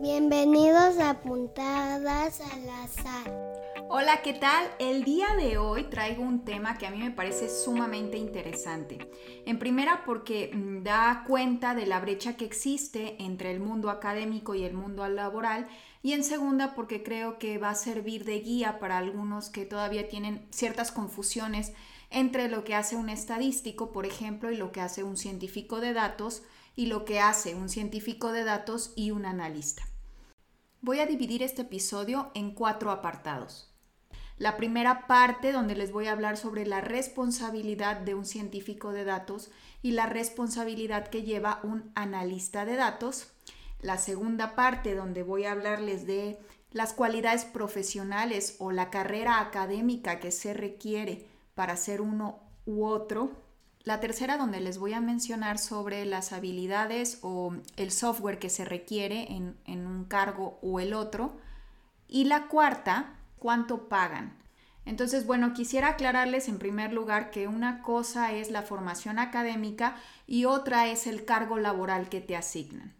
Bienvenidos a Puntadas al Azar. Hola, ¿qué tal? El día de hoy traigo un tema que a mí me parece sumamente interesante. En primera porque mm, da cuenta de la brecha que existe entre el mundo académico y el mundo laboral y en segunda porque creo que va a servir de guía para algunos que todavía tienen ciertas confusiones entre lo que hace un estadístico, por ejemplo, y lo que hace un científico de datos y lo que hace un científico de datos y un analista. Voy a dividir este episodio en cuatro apartados. La primera parte donde les voy a hablar sobre la responsabilidad de un científico de datos y la responsabilidad que lleva un analista de datos. La segunda parte donde voy a hablarles de las cualidades profesionales o la carrera académica que se requiere para ser uno u otro. La tercera donde les voy a mencionar sobre las habilidades o el software que se requiere en, en un cargo o el otro. Y la cuarta cuánto pagan. Entonces, bueno, quisiera aclararles en primer lugar que una cosa es la formación académica y otra es el cargo laboral que te asignan.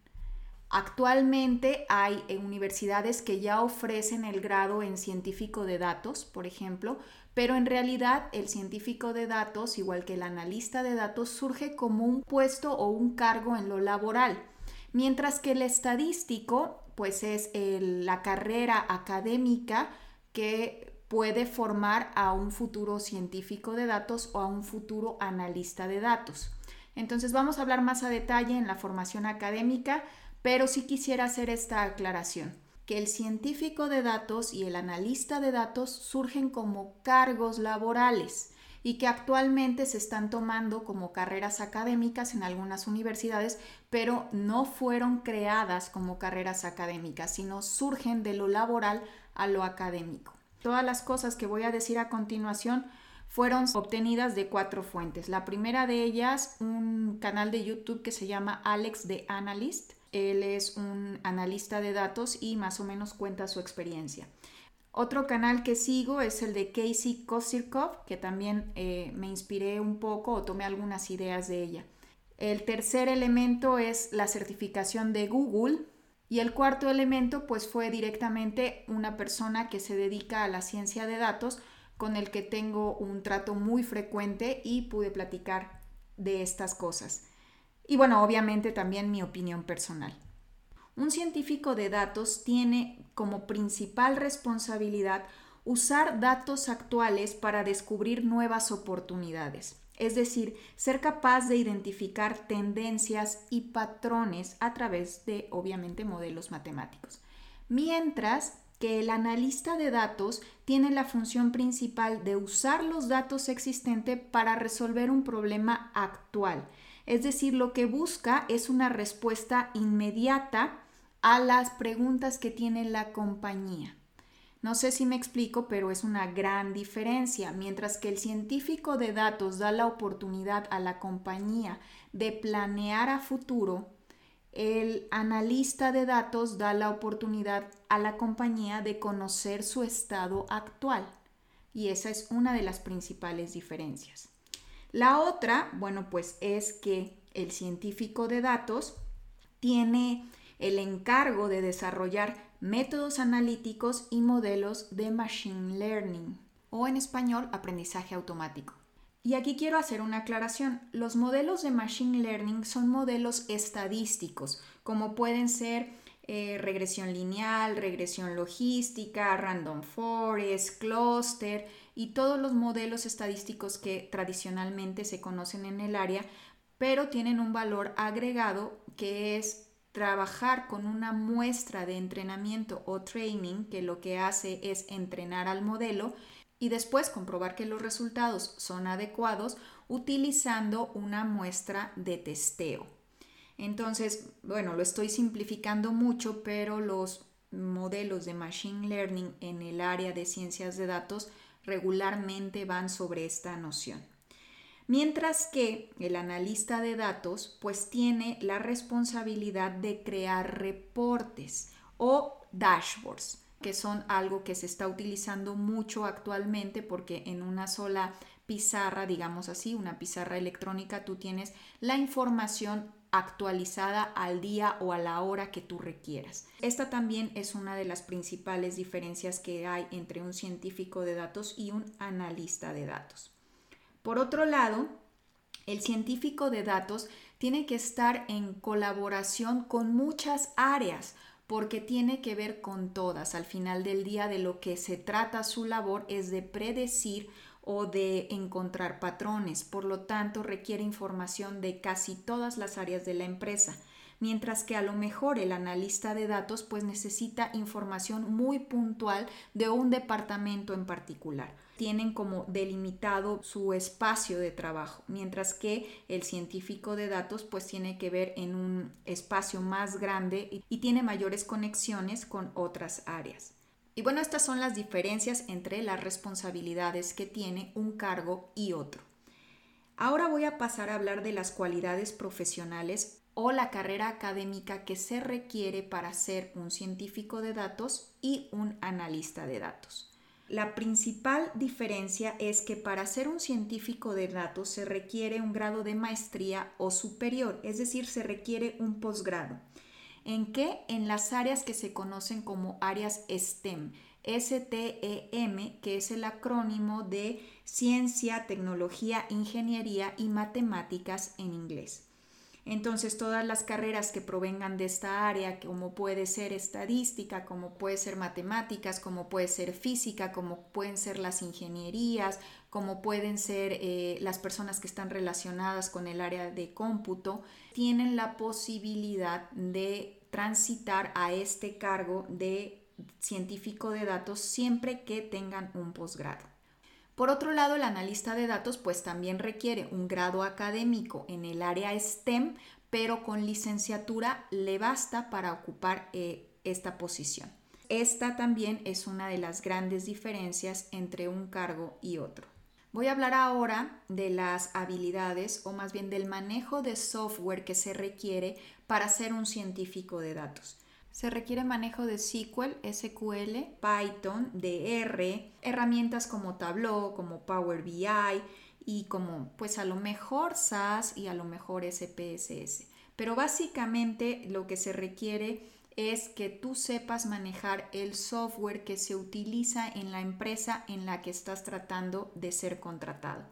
Actualmente hay eh, universidades que ya ofrecen el grado en científico de datos, por ejemplo, pero en realidad el científico de datos, igual que el analista de datos, surge como un puesto o un cargo en lo laboral, mientras que el estadístico, pues es la carrera académica que puede formar a un futuro científico de datos o a un futuro analista de datos. Entonces vamos a hablar más a detalle en la formación académica, pero sí quisiera hacer esta aclaración, que el científico de datos y el analista de datos surgen como cargos laborales y que actualmente se están tomando como carreras académicas en algunas universidades, pero no fueron creadas como carreras académicas, sino surgen de lo laboral a lo académico. Todas las cosas que voy a decir a continuación fueron obtenidas de cuatro fuentes. La primera de ellas, un canal de YouTube que se llama Alex the Analyst. Él es un analista de datos y más o menos cuenta su experiencia. Otro canal que sigo es el de Casey Kosirkov, que también eh, me inspiré un poco o tomé algunas ideas de ella. El tercer elemento es la certificación de Google, y el cuarto elemento pues fue directamente una persona que se dedica a la ciencia de datos con el que tengo un trato muy frecuente y pude platicar de estas cosas. Y bueno, obviamente también mi opinión personal. Un científico de datos tiene como principal responsabilidad usar datos actuales para descubrir nuevas oportunidades es decir, ser capaz de identificar tendencias y patrones a través de, obviamente, modelos matemáticos. Mientras que el analista de datos tiene la función principal de usar los datos existentes para resolver un problema actual. Es decir, lo que busca es una respuesta inmediata a las preguntas que tiene la compañía. No sé si me explico, pero es una gran diferencia. Mientras que el científico de datos da la oportunidad a la compañía de planear a futuro, el analista de datos da la oportunidad a la compañía de conocer su estado actual. Y esa es una de las principales diferencias. La otra, bueno, pues es que el científico de datos tiene el encargo de desarrollar métodos analíticos y modelos de Machine Learning, o en español, aprendizaje automático. Y aquí quiero hacer una aclaración. Los modelos de Machine Learning son modelos estadísticos, como pueden ser eh, regresión lineal, regresión logística, random forest, cluster y todos los modelos estadísticos que tradicionalmente se conocen en el área, pero tienen un valor agregado que es trabajar con una muestra de entrenamiento o training que lo que hace es entrenar al modelo y después comprobar que los resultados son adecuados utilizando una muestra de testeo. Entonces, bueno, lo estoy simplificando mucho, pero los modelos de Machine Learning en el área de ciencias de datos regularmente van sobre esta noción. Mientras que el analista de datos pues tiene la responsabilidad de crear reportes o dashboards, que son algo que se está utilizando mucho actualmente porque en una sola pizarra, digamos así, una pizarra electrónica, tú tienes la información actualizada al día o a la hora que tú requieras. Esta también es una de las principales diferencias que hay entre un científico de datos y un analista de datos. Por otro lado, el científico de datos tiene que estar en colaboración con muchas áreas porque tiene que ver con todas. Al final del día de lo que se trata su labor es de predecir o de encontrar patrones. Por lo tanto, requiere información de casi todas las áreas de la empresa. Mientras que a lo mejor el analista de datos pues necesita información muy puntual de un departamento en particular. Tienen como delimitado su espacio de trabajo, mientras que el científico de datos pues tiene que ver en un espacio más grande y tiene mayores conexiones con otras áreas. Y bueno, estas son las diferencias entre las responsabilidades que tiene un cargo y otro. Ahora voy a pasar a hablar de las cualidades profesionales o la carrera académica que se requiere para ser un científico de datos y un analista de datos. La principal diferencia es que para ser un científico de datos se requiere un grado de maestría o superior, es decir, se requiere un posgrado. ¿En qué? En las áreas que se conocen como áreas STEM. STEM, que es el acrónimo de Ciencia, Tecnología, Ingeniería y Matemáticas en inglés. Entonces, todas las carreras que provengan de esta área, como puede ser estadística, como puede ser matemáticas, como puede ser física, como pueden ser las ingenierías, como pueden ser eh, las personas que están relacionadas con el área de cómputo, tienen la posibilidad de transitar a este cargo de científico de datos siempre que tengan un posgrado. Por otro lado, el analista de datos pues también requiere un grado académico en el área STEM, pero con licenciatura le basta para ocupar eh, esta posición. Esta también es una de las grandes diferencias entre un cargo y otro. Voy a hablar ahora de las habilidades o más bien del manejo de software que se requiere para ser un científico de datos. Se requiere manejo de SQL, SQL, Python, DR, herramientas como Tableau, como Power BI y como pues a lo mejor SAS y a lo mejor SPSS. Pero básicamente lo que se requiere es que tú sepas manejar el software que se utiliza en la empresa en la que estás tratando de ser contratado.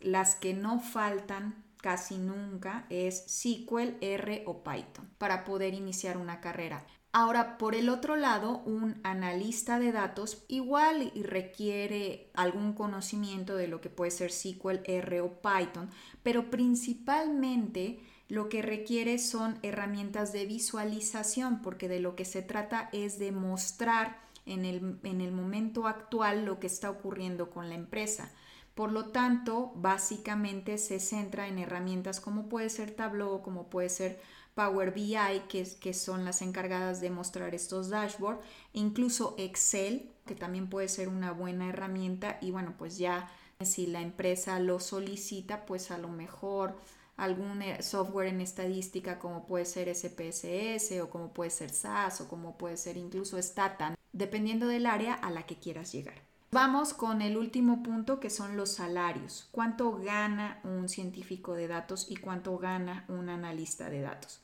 Las que no faltan casi nunca es SQL, R o Python para poder iniciar una carrera. Ahora, por el otro lado, un analista de datos igual requiere algún conocimiento de lo que puede ser SQL, R o Python, pero principalmente lo que requiere son herramientas de visualización, porque de lo que se trata es de mostrar en el, en el momento actual lo que está ocurriendo con la empresa. Por lo tanto, básicamente se centra en herramientas como puede ser Tableau, como puede ser Power BI, que, que son las encargadas de mostrar estos dashboards, incluso Excel, que también puede ser una buena herramienta y bueno, pues ya si la empresa lo solicita, pues a lo mejor algún eh, software en estadística como puede ser SPSS o como puede ser SAS o como puede ser incluso Statan, dependiendo del área a la que quieras llegar. Vamos con el último punto que son los salarios. ¿Cuánto gana un científico de datos y cuánto gana un analista de datos?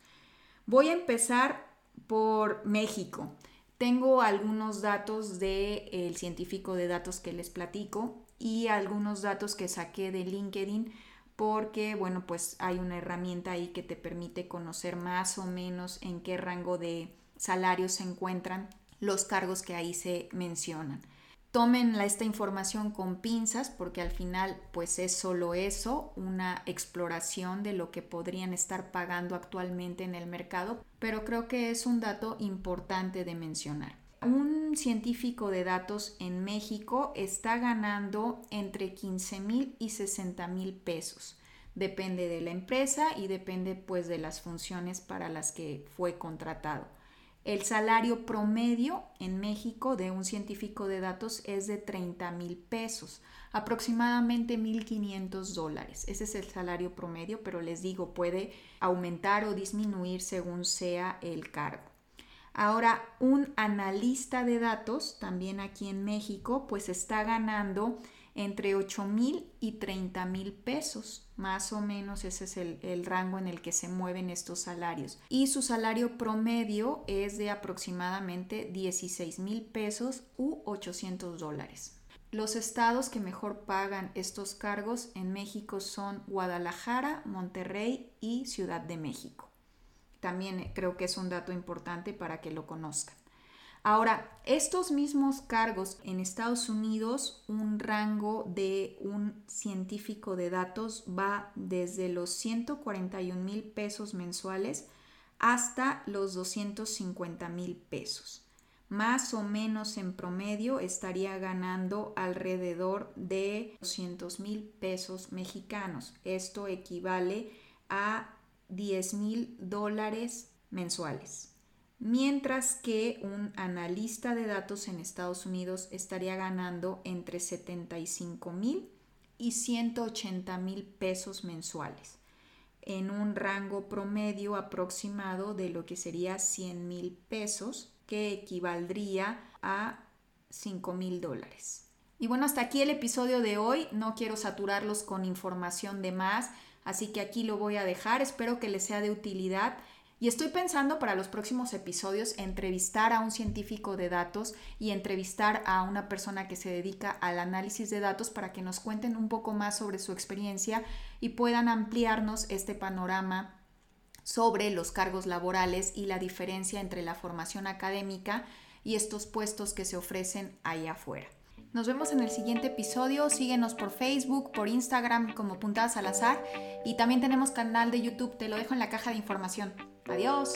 Voy a empezar por México. Tengo algunos datos del científico de datos que les platico y algunos datos que saqué de LinkedIn porque, bueno, pues hay una herramienta ahí que te permite conocer más o menos en qué rango de salarios se encuentran los cargos que ahí se mencionan. Tomen esta información con pinzas porque al final pues es solo eso, una exploración de lo que podrían estar pagando actualmente en el mercado, pero creo que es un dato importante de mencionar. Científico de datos en México está ganando entre 15 mil y 60 mil pesos. Depende de la empresa y depende pues de las funciones para las que fue contratado. El salario promedio en México de un científico de datos es de 30 mil pesos, aproximadamente 1.500 dólares. Ese es el salario promedio, pero les digo, puede aumentar o disminuir según sea el cargo. Ahora, un analista de datos, también aquí en México, pues está ganando entre 8 mil y 30 mil pesos. Más o menos ese es el, el, rango en el que se mueven estos salarios. Y su salario promedio es de aproximadamente 16 mil pesos u 800 dólares. Los estados que mejor pagan estos cargos en México son Guadalajara, Monterrey y Ciudad de México. También creo que es un dato importante para que lo conozcan. Ahora, estos mismos cargos en Estados Unidos, un rango de un científico de datos va desde los 141 mil pesos mensuales hasta los 250 mil pesos. Más o menos en promedio estaría ganando alrededor de 200 mil pesos mexicanos. Esto equivale a 10 mil dólares mensuales mientras que un analista de datos en Estados Unidos estaría ganando entre 75 mil y 180 mil pesos mensuales, en un rango promedio aproximado de lo que sería 100 mil pesos, que equivaldría a 5 mil dólares. Y bueno, hasta aquí el episodio de hoy. No quiero saturarlos con información de más, así que aquí lo voy a dejar. Espero que les sea de utilidad. Y estoy pensando para los próximos episodios entrevistar a un científico de datos y entrevistar a una persona que se dedica al análisis de datos para que nos cuenten un poco más sobre su experiencia y puedan ampliarnos este panorama sobre los cargos laborales y la diferencia entre la formación académica y estos puestos que se ofrecen allá afuera. Nos vemos en el siguiente episodio. Síguenos por Facebook, por Instagram como Puntadas al Azar y también tenemos canal de YouTube. Te lo dejo en la caja de información. Adiós.